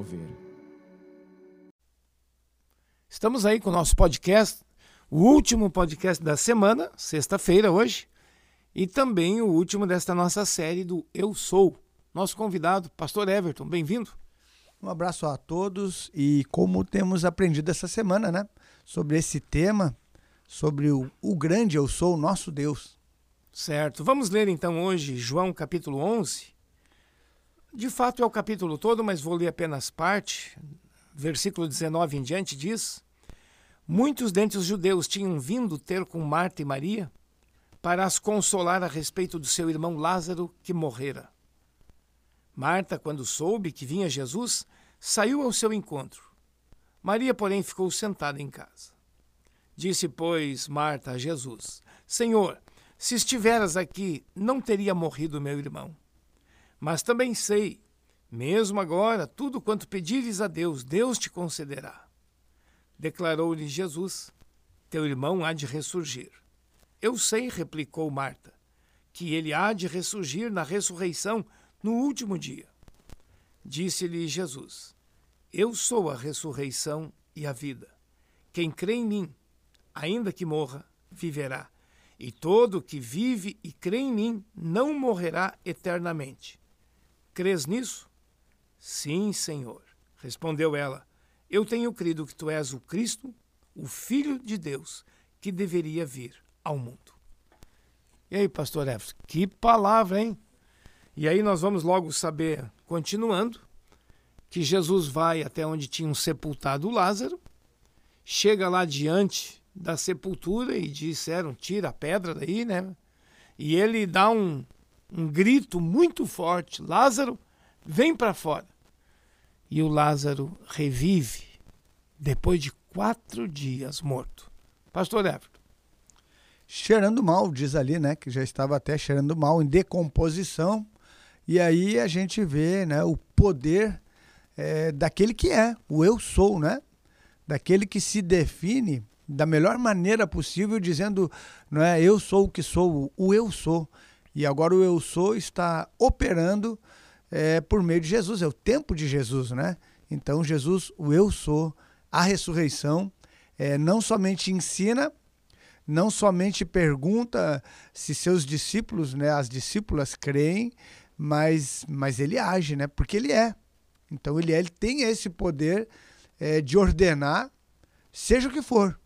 Mover. Estamos aí com o nosso podcast, o último podcast da semana, sexta-feira hoje, e também o último desta nossa série do Eu Sou. Nosso convidado, Pastor Everton, bem-vindo. Um abraço a todos e como temos aprendido essa semana, né? Sobre esse tema, sobre o, o grande Eu Sou, nosso Deus. Certo. Vamos ler então hoje João capítulo 11. De fato é o capítulo todo, mas vou ler apenas parte. Versículo 19 em diante diz: Muitos dentre os judeus tinham vindo ter com Marta e Maria para as consolar a respeito do seu irmão Lázaro que morrera. Marta, quando soube que vinha Jesus, saiu ao seu encontro. Maria, porém, ficou sentada em casa. Disse, pois, Marta a Jesus: Senhor, se estiveras aqui, não teria morrido meu irmão. Mas também sei, mesmo agora, tudo quanto pedires a Deus, Deus te concederá. Declarou-lhe Jesus: Teu irmão há de ressurgir. Eu sei, replicou Marta, que ele há de ressurgir na ressurreição no último dia. Disse-lhe Jesus: Eu sou a ressurreição e a vida. Quem crê em mim, ainda que morra, viverá e todo que vive e crê em mim não morrerá eternamente. Crês nisso? Sim, Senhor, respondeu ela. Eu tenho crido que tu és o Cristo, o Filho de Deus, que deveria vir ao mundo. E aí, pastor Efes, que palavra, hein? E aí nós vamos logo saber, continuando, que Jesus vai até onde tinham sepultado Lázaro, chega lá diante da sepultura e disseram: tira a pedra daí, né? E ele dá um, um grito muito forte: Lázaro, vem para fora. E o Lázaro revive depois de quatro dias morto. Pastor Everton. Cheirando mal, diz ali, né? Que já estava até cheirando mal, em decomposição. E aí a gente vê né, o poder é, daquele que é, o eu sou, né? Daquele que se define da melhor maneira possível, dizendo, não é, eu sou o que sou, o eu sou. E agora o eu sou está operando é, por meio de Jesus, é o tempo de Jesus, né? Então Jesus, o eu sou, a ressurreição, é, não somente ensina, não somente pergunta se seus discípulos, né, as discípulas creem, mas, mas ele age, né? Porque ele é. Então ele é, ele tem esse poder é, de ordenar, seja o que for.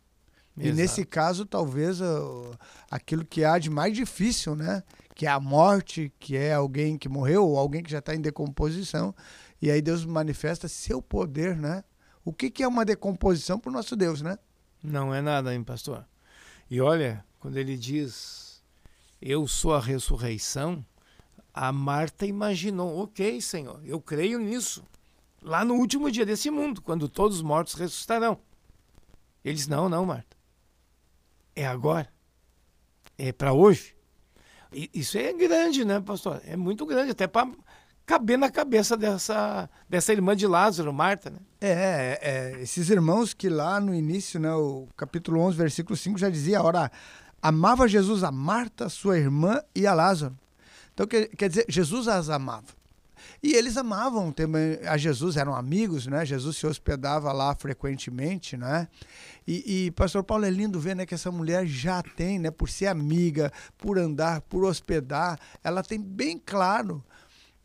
E nesse caso, talvez aquilo que há de mais difícil, né? Que é a morte, que é alguém que morreu ou alguém que já está em decomposição. E aí Deus manifesta seu poder, né? O que, que é uma decomposição para o nosso Deus, né? Não é nada, hein, pastor? E olha, quando ele diz, eu sou a ressurreição, a Marta imaginou, ok, Senhor, eu creio nisso. Lá no último dia desse mundo, quando todos os mortos ressuscitarão. Ele diz, não, não, Marta é agora, é para hoje. Isso é grande, né, pastor? É muito grande, até para caber na cabeça dessa, dessa irmã de Lázaro, Marta, né? É, é, é, esses irmãos que lá no início, né, o capítulo 11, versículo 5 já dizia, ora, amava Jesus a Marta, sua irmã e a Lázaro. Então quer, quer dizer, Jesus as amava. E eles amavam também a Jesus, eram amigos, né? Jesus se hospedava lá frequentemente, né? E, e, pastor Paulo é lindo ver, né, que essa mulher já tem, né, por ser amiga, por andar, por hospedar, ela tem bem claro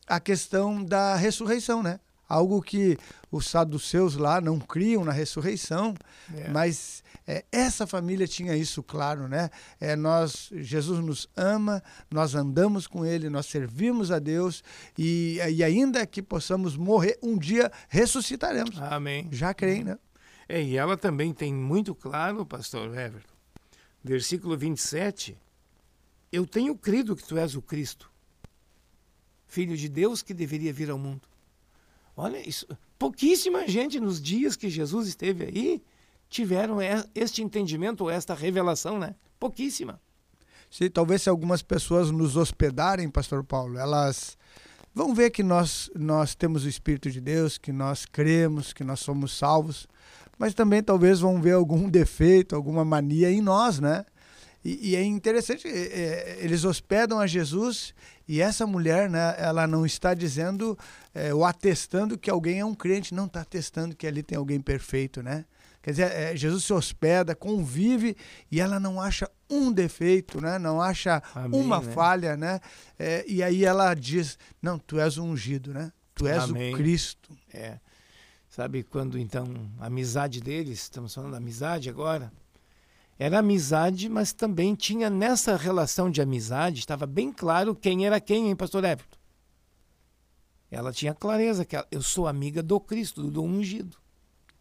a questão da ressurreição, né? Algo que os saduceus lá não criam na ressurreição, é. mas é, essa família tinha isso claro, né? É, nós, Jesus nos ama, nós andamos com Ele, nós servimos a Deus e, e ainda que possamos morrer, um dia ressuscitaremos. Amém. Já creem, né? É, e ela também tem muito claro, pastor Everton, versículo 27, eu tenho crido que tu és o Cristo, filho de Deus que deveria vir ao mundo. Olha, isso, pouquíssima gente nos dias que Jesus esteve aí tiveram este entendimento ou esta revelação, né? Pouquíssima. Sim, talvez se algumas pessoas nos hospedarem, pastor Paulo, elas vão ver que nós nós temos o espírito de Deus, que nós cremos, que nós somos salvos, mas também talvez vão ver algum defeito, alguma mania em nós, né? E, e é interessante, é, é, eles hospedam a Jesus e essa mulher, né, ela não está dizendo é, ou atestando que alguém é um crente, não está atestando que ali tem alguém perfeito, né? Quer dizer, é, Jesus se hospeda, convive e ela não acha um defeito, né? Não acha Amém, uma né? falha, né? É, e aí ela diz, não, tu és o ungido, né? Tu és Amém. o Cristo. É. Sabe quando então a amizade deles, estamos falando da amizade agora, era amizade, mas também tinha nessa relação de amizade, estava bem claro quem era quem, hein, pastor Everton? Ela tinha clareza que ela, eu sou amiga do Cristo, do ungido.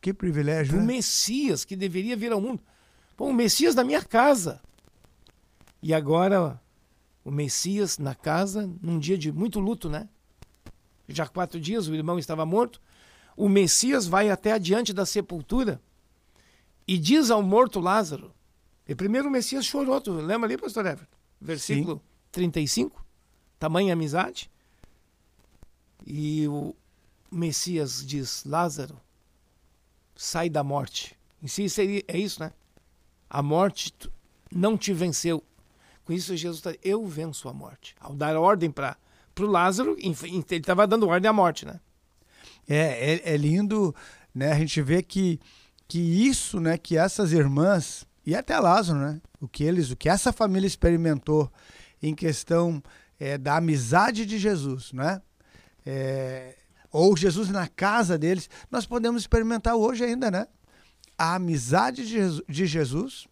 Que privilégio, do né? Messias que deveria vir ao mundo. Pô, o Messias da minha casa. E agora o Messias na casa, num dia de muito luto, né? Já quatro dias o irmão estava morto o Messias vai até adiante da sepultura e diz ao morto Lázaro. E primeiro o Messias chorou, tu lembra ali, pastor Everton? Versículo Sim. 35, tamanha amizade. E o Messias diz: Lázaro, sai da morte. Em si seria, é isso, né? A morte não te venceu. Com isso, Jesus está, eu venço a morte. Ao dar ordem para o Lázaro, ele estava dando ordem à morte, né? É, é, é, lindo, né? A gente vê que, que isso, né? Que essas irmãs e até Lázaro, né? O que eles, o que essa família experimentou em questão é, da amizade de Jesus, né? É, ou Jesus na casa deles, nós podemos experimentar hoje ainda, né? A amizade de Jesus,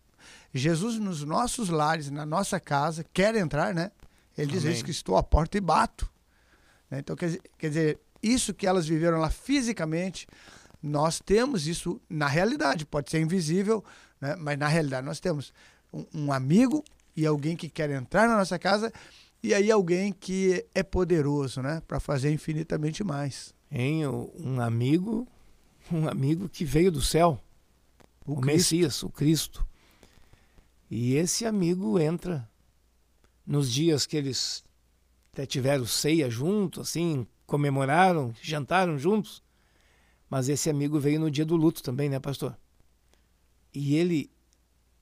Jesus nos nossos lares, na nossa casa, quer entrar, né? Ele Amém. diz que estou à porta e bato. Né? Então, quer, quer dizer, isso que elas viveram lá fisicamente, nós temos isso na realidade. Pode ser invisível, né? mas na realidade nós temos um, um amigo e alguém que quer entrar na nossa casa e aí alguém que é poderoso, né, para fazer infinitamente mais. Em um amigo, um amigo que veio do céu, o, o Messias, o Cristo. E esse amigo entra nos dias que eles até tiveram ceia junto, assim, comemoraram, jantaram juntos. Mas esse amigo veio no dia do luto também, né, pastor? E ele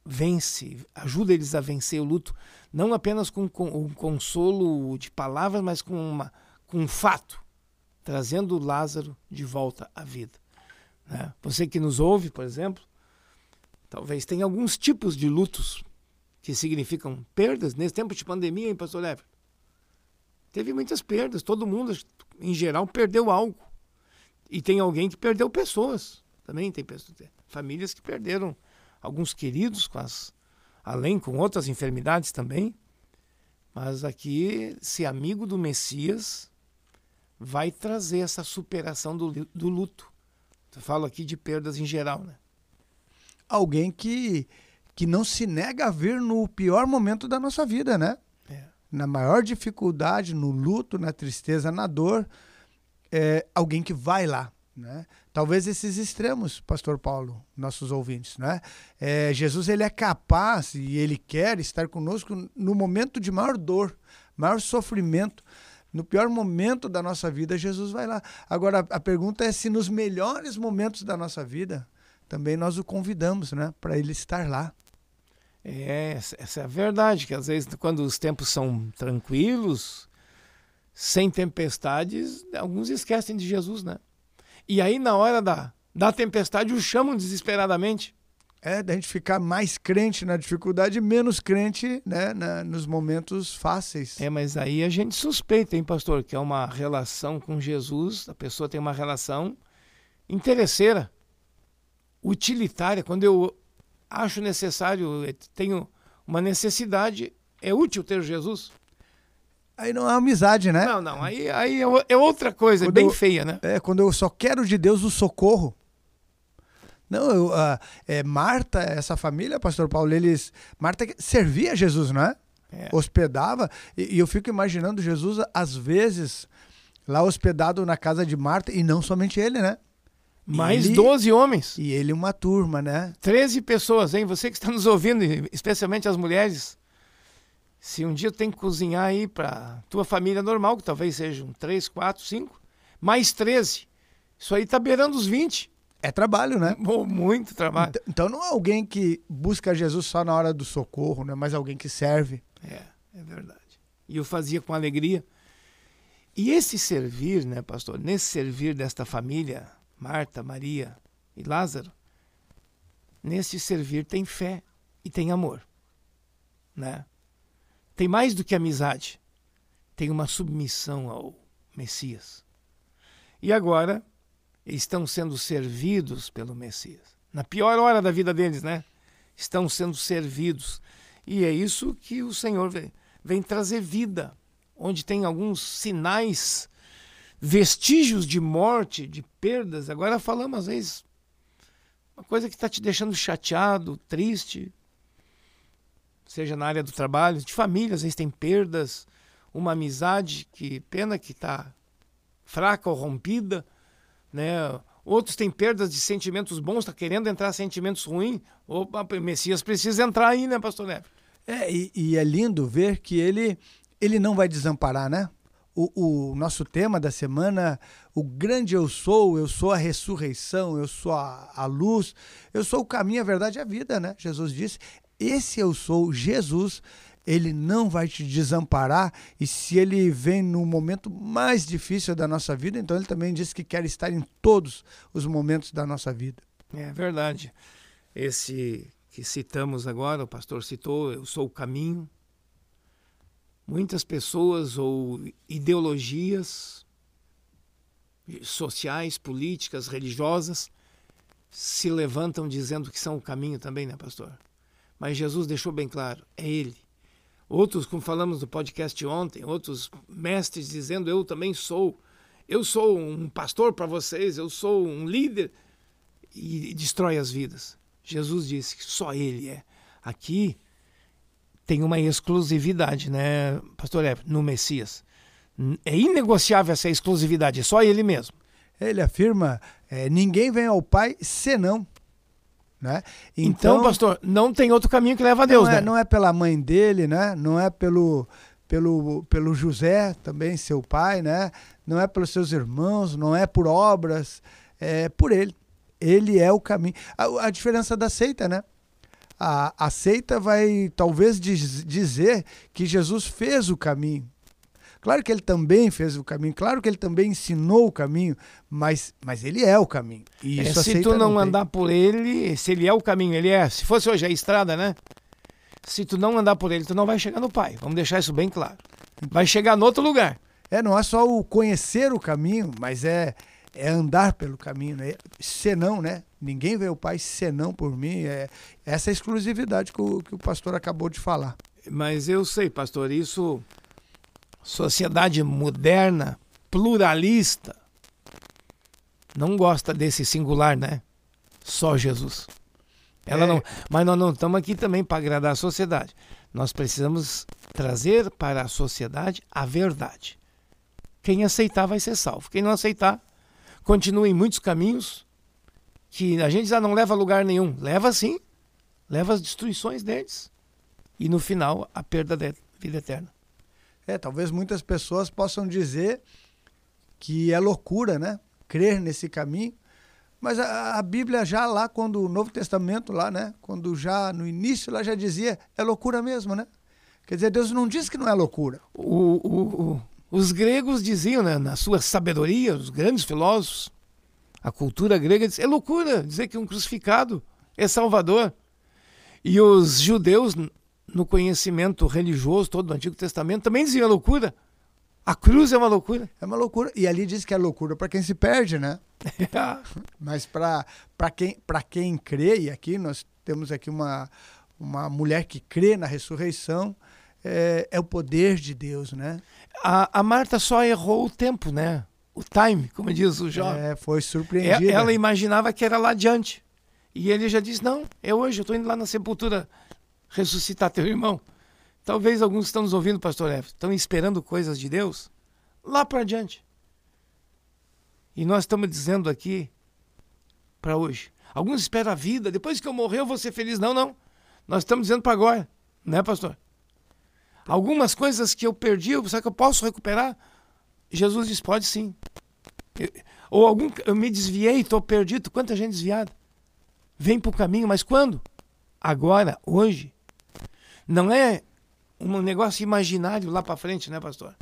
vence, ajuda eles a vencer o luto, não apenas com, com um consolo de palavras, mas com, uma, com um fato, trazendo Lázaro de volta à vida. Né? Você que nos ouve, por exemplo, talvez tenha alguns tipos de lutos que significam perdas nesse tempo de pandemia, hein, pastor Everton? Teve muitas perdas, todo mundo em geral, perdeu algo. E tem alguém que perdeu pessoas. Também tem pessoas, famílias que perderam alguns queridos, com as, além com outras enfermidades também. Mas aqui, ser amigo do Messias vai trazer essa superação do, do luto. Eu falo aqui de perdas em geral, né? Alguém que, que não se nega a vir no pior momento da nossa vida, né? na maior dificuldade, no luto, na tristeza, na dor, é alguém que vai lá. Né? Talvez esses extremos, Pastor Paulo, nossos ouvintes. Né? É, Jesus ele é capaz e ele quer estar conosco no momento de maior dor, maior sofrimento. No pior momento da nossa vida, Jesus vai lá. Agora, a pergunta é se nos melhores momentos da nossa vida, também nós o convidamos né, para ele estar lá. É, essa é a verdade, que às vezes quando os tempos são tranquilos, sem tempestades, alguns esquecem de Jesus, né? E aí na hora da, da tempestade o chamam desesperadamente. É, da gente ficar mais crente na dificuldade e menos crente né, na, nos momentos fáceis. É, mas aí a gente suspeita, hein, pastor, que é uma relação com Jesus, a pessoa tem uma relação interesseira, utilitária. Quando eu acho necessário, tenho uma necessidade, é útil ter Jesus. Aí não é amizade, né? Não, não. Aí, aí é, é outra coisa, quando bem eu, feia, né? É, quando eu só quero de Deus o socorro. Não, eu, uh, é, Marta, essa família, pastor Paulo, eles. Marta servia Jesus, não é? é. Hospedava. E, e, eu fico imaginando Jesus, às vezes, lá hospedado na casa de Marta, e não somente ele, né? Mais ele, 12 homens. E ele uma turma, né? 13 pessoas, hein? Você que está nos ouvindo, especialmente as mulheres. Se um dia tem que cozinhar aí para tua família normal, que talvez sejam 3, 4, 5, mais 13. Isso aí tá beirando os 20. É trabalho, né? Muito trabalho. Então, então não é alguém que busca Jesus só na hora do socorro, né? Mas alguém que serve. É, é verdade. E eu fazia com alegria. E esse servir, né, pastor? Nesse servir desta família, Marta, Maria e Lázaro, nesse servir tem fé e tem amor, né? Tem mais do que amizade. Tem uma submissão ao Messias. E agora estão sendo servidos pelo Messias. Na pior hora da vida deles, né? Estão sendo servidos. E é isso que o Senhor vem, vem trazer vida, onde tem alguns sinais, vestígios de morte, de perdas. Agora falamos, às vezes, uma coisa que está te deixando chateado, triste, seja na área do trabalho, de família, às vezes tem perdas, uma amizade que pena que está fraca ou rompida né? Outros têm perdas de sentimentos bons, está querendo entrar sentimentos ruins. Opa, Messias precisa entrar aí, né, pastor Neves? É, e, e, é lindo ver que ele, ele não vai desamparar, né? O, o, nosso tema da semana, o grande eu sou, eu sou a ressurreição, eu sou a, a luz, eu sou o caminho, a verdade e a vida, né? Jesus disse, esse eu sou, Jesus, ele não vai te desamparar e se ele vem no momento mais difícil da nossa vida, então ele também diz que quer estar em todos os momentos da nossa vida. É verdade. Esse que citamos agora, o pastor citou, eu sou o caminho. Muitas pessoas ou ideologias sociais, políticas, religiosas se levantam dizendo que são o caminho também, né, pastor? Mas Jesus deixou bem claro, é ele Outros, como falamos no podcast ontem, outros mestres dizendo: Eu também sou. Eu sou um pastor para vocês, eu sou um líder. E destrói as vidas. Jesus disse que só Ele é. Aqui tem uma exclusividade, né, pastor Eve, no Messias. É inegociável essa exclusividade, é só Ele mesmo. Ele afirma: é, ninguém vem ao Pai senão né? Então, então, pastor, não tem outro caminho que leva a Deus, não é, né? Não é pela mãe dele, né? Não é pelo, pelo, pelo José, também seu pai, né? Não é pelos seus irmãos, não é por obras, é por ele. Ele é o caminho. A, a diferença da seita, né? A, a seita vai talvez diz, dizer que Jesus fez o caminho, Claro que ele também fez o caminho, claro que ele também ensinou o caminho, mas, mas ele é o caminho. E é, se tu não, não andar por ele, se ele é o caminho, ele é. Se fosse hoje a estrada, né? Se tu não andar por ele, tu não vai chegar no Pai. Vamos deixar isso bem claro. Vai chegar no outro lugar. É, não é só o conhecer o caminho, mas é, é andar pelo caminho, né? Senão, né? Ninguém vê o Pai senão por mim. É essa é exclusividade que o, que o pastor acabou de falar. Mas eu sei, pastor, isso sociedade moderna, pluralista, não gosta desse singular, né? Só Jesus. Ela é. não, mas nós não estamos aqui também para agradar a sociedade. Nós precisamos trazer para a sociedade a verdade. Quem aceitar vai ser salvo. Quem não aceitar, continua em muitos caminhos que a gente já não leva a lugar nenhum. Leva sim, leva as destruições deles. E no final, a perda da vida eterna. É, talvez muitas pessoas possam dizer que é loucura, né? Crer nesse caminho. Mas a, a, Bíblia já lá, quando o Novo Testamento lá, né? Quando já no início lá já dizia, é loucura mesmo, né? Quer dizer, Deus não diz que não é loucura. O, o, o, os gregos diziam, né, na sua sabedoria, os grandes filósofos, a cultura grega diz, é loucura dizer que um crucificado é salvador. E os judeus no conhecimento religioso todo do Antigo Testamento também dizia loucura. A cruz é uma loucura. É uma loucura. E ali diz que é loucura para quem se perde, né? Mas para quem, quem crê, e aqui nós temos aqui uma, uma mulher que crê na ressurreição, é, é o poder de Deus, né? A, a Marta só errou o tempo, né? O time, como diz o jovem. É, foi surpreendida. Ela imaginava que era lá adiante. E ele já disse, não, é hoje, eu estou indo lá na sepultura ressuscitar teu irmão. Talvez alguns estão nos ouvindo, pastor F, estão esperando coisas de Deus lá para adiante. E nós estamos dizendo aqui para hoje. Alguns esperam a vida, depois que eu morrer eu vou ser feliz. Não, não. Nós estamos dizendo para agora, né, pastor? Algumas coisas que eu perdi, será que eu posso recuperar? Jesus diz: pode sim. Ou algum, eu me desviei, estou perdido. Quanta gente desviada. Vem para o caminho, mas quando? Agora, hoje. Não é um negócio imaginário lá para frente, né, pastor?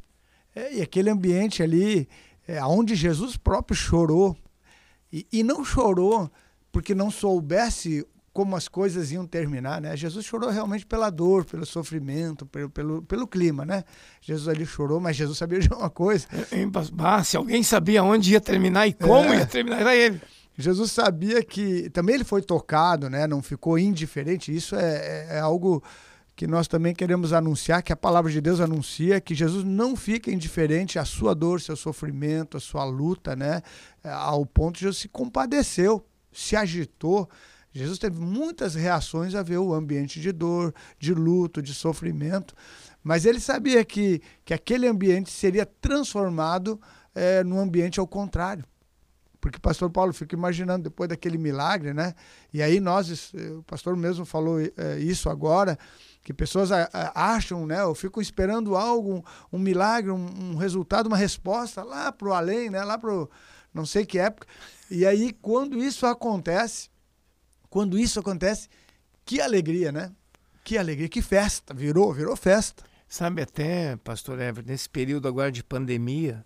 É, e aquele ambiente ali, é, onde Jesus próprio chorou, e, e não chorou porque não soubesse como as coisas iam terminar, né? Jesus chorou realmente pela dor, pelo sofrimento, pelo, pelo, pelo clima, né? Jesus ali chorou, mas Jesus sabia de uma coisa. Ah, se alguém sabia onde ia terminar e como é. ia terminar, era ele. Jesus sabia que também ele foi tocado, né? Não ficou indiferente. Isso é, é, é algo que nós também queremos anunciar, que a palavra de Deus anuncia que Jesus não fica indiferente à sua dor, seu sofrimento, à sua luta, né? Ao ponto de Jesus se compadeceu, se agitou. Jesus teve muitas reações a ver o ambiente de dor, de luto, de sofrimento, mas ele sabia que, que aquele ambiente seria transformado é, num ambiente ao contrário. Porque o pastor Paulo fica imaginando depois daquele milagre, né? E aí nós, eh, o pastor mesmo falou é, isso agora, que pessoas acham, né, ou ficam esperando algo, um milagre, um, um resultado, uma resposta lá para o além, né, lá para não sei que época. E aí, quando isso acontece, quando isso acontece, que alegria, né? Que alegria, que festa, virou, virou festa. Sabe até, pastor Everett, nesse período agora de pandemia,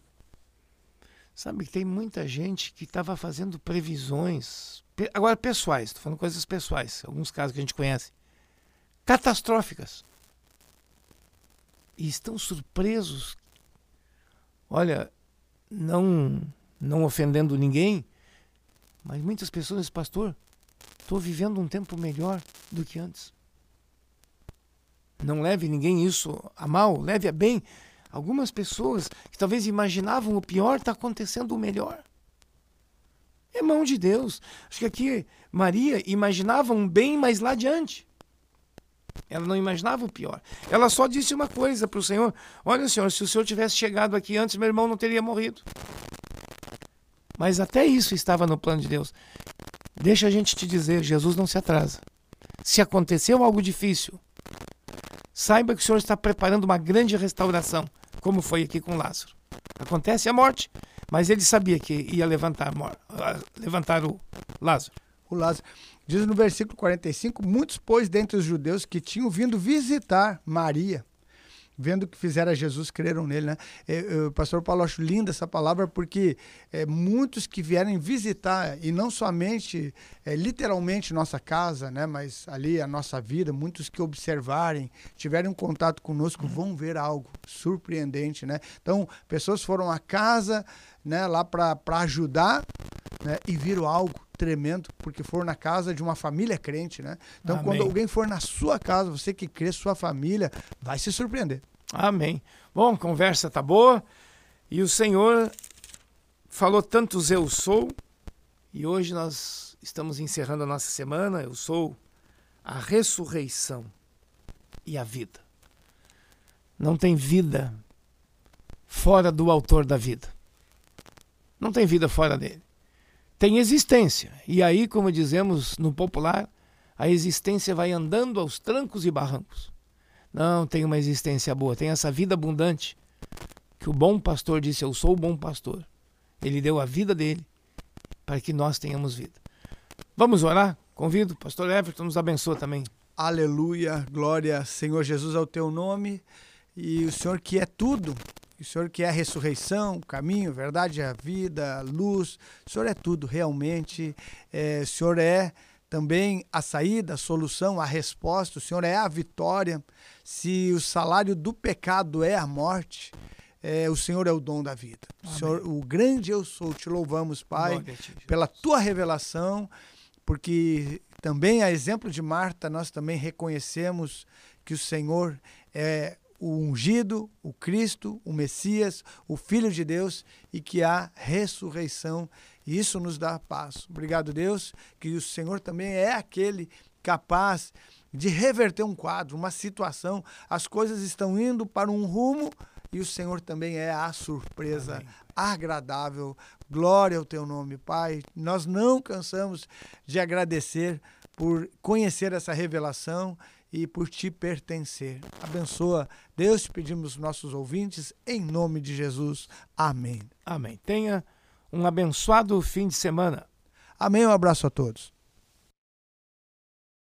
sabe que tem muita gente que estava fazendo previsões, agora pessoais, estou falando coisas pessoais, alguns casos que a gente conhece, catastróficas. E estão surpresos. Olha, não não ofendendo ninguém, mas muitas pessoas dizem, pastor, estou vivendo um tempo melhor do que antes. Não leve ninguém isso a mal, leve a bem. Algumas pessoas que talvez imaginavam o pior, está acontecendo o melhor. É mão de Deus. Acho que aqui Maria imaginava um bem mais lá adiante. Ela não imaginava o pior. Ela só disse uma coisa para o Senhor: Olha, Senhor, se o Senhor tivesse chegado aqui antes, meu irmão não teria morrido. Mas até isso estava no plano de Deus. Deixa a gente te dizer: Jesus não se atrasa. Se aconteceu algo difícil, saiba que o Senhor está preparando uma grande restauração, como foi aqui com Lázaro. Acontece a morte, mas ele sabia que ia levantar, levantar o Lázaro. O Lázaro. Diz no versículo 45: Muitos, pois, dentre os judeus que tinham vindo visitar Maria, vendo o que fizeram a Jesus, creram nele, né? É, é, pastor Paulo, acho linda essa palavra porque é, muitos que vierem visitar, e não somente, é, literalmente, nossa casa, né? Mas ali a nossa vida, muitos que observarem, tiverem um contato conosco, vão ver algo surpreendente, né? Então, pessoas foram à casa, né? Lá para ajudar, né? E viram algo tremendo, porque for na casa de uma família crente, né? Então, Amém. quando alguém for na sua casa, você que crê, sua família, vai se surpreender. Amém. Bom, conversa tá boa. E o Senhor falou tantos eu sou, e hoje nós estamos encerrando a nossa semana. Eu sou a ressurreição e a vida. Não tem vida fora do autor da vida. Não tem vida fora dele tem existência. E aí, como dizemos no popular, a existência vai andando aos trancos e barrancos. Não tem uma existência boa, tem essa vida abundante que o bom pastor disse: Eu sou o bom pastor. Ele deu a vida dele para que nós tenhamos vida. Vamos orar? Convido, pastor Everton, nos abençoa também. Aleluia, glória, Senhor Jesus, ao teu nome e o Senhor que é tudo o Senhor que é a ressurreição, o caminho, a verdade, a vida, a luz. O Senhor é tudo realmente. É, o Senhor é também a saída, a solução, a resposta. O Senhor é a vitória. Se o salário do pecado é a morte, é, o Senhor é o dom da vida. O, Senhor, o grande eu sou. Te louvamos, Pai, pela tua revelação, porque também, a exemplo de Marta, nós também reconhecemos que o Senhor é o ungido, o Cristo, o Messias, o Filho de Deus e que há ressurreição. E isso nos dá paz. Obrigado, Deus, que o Senhor também é aquele capaz de reverter um quadro, uma situação. As coisas estão indo para um rumo e o Senhor também é a surpresa Amém. agradável. Glória ao teu nome, Pai. Nós não cansamos de agradecer por conhecer essa revelação e por te pertencer. Abençoa, Deus, pedimos nossos ouvintes, em nome de Jesus. Amém. Amém. Tenha Um abençoado fim de semana. Amém. Um abraço a todos.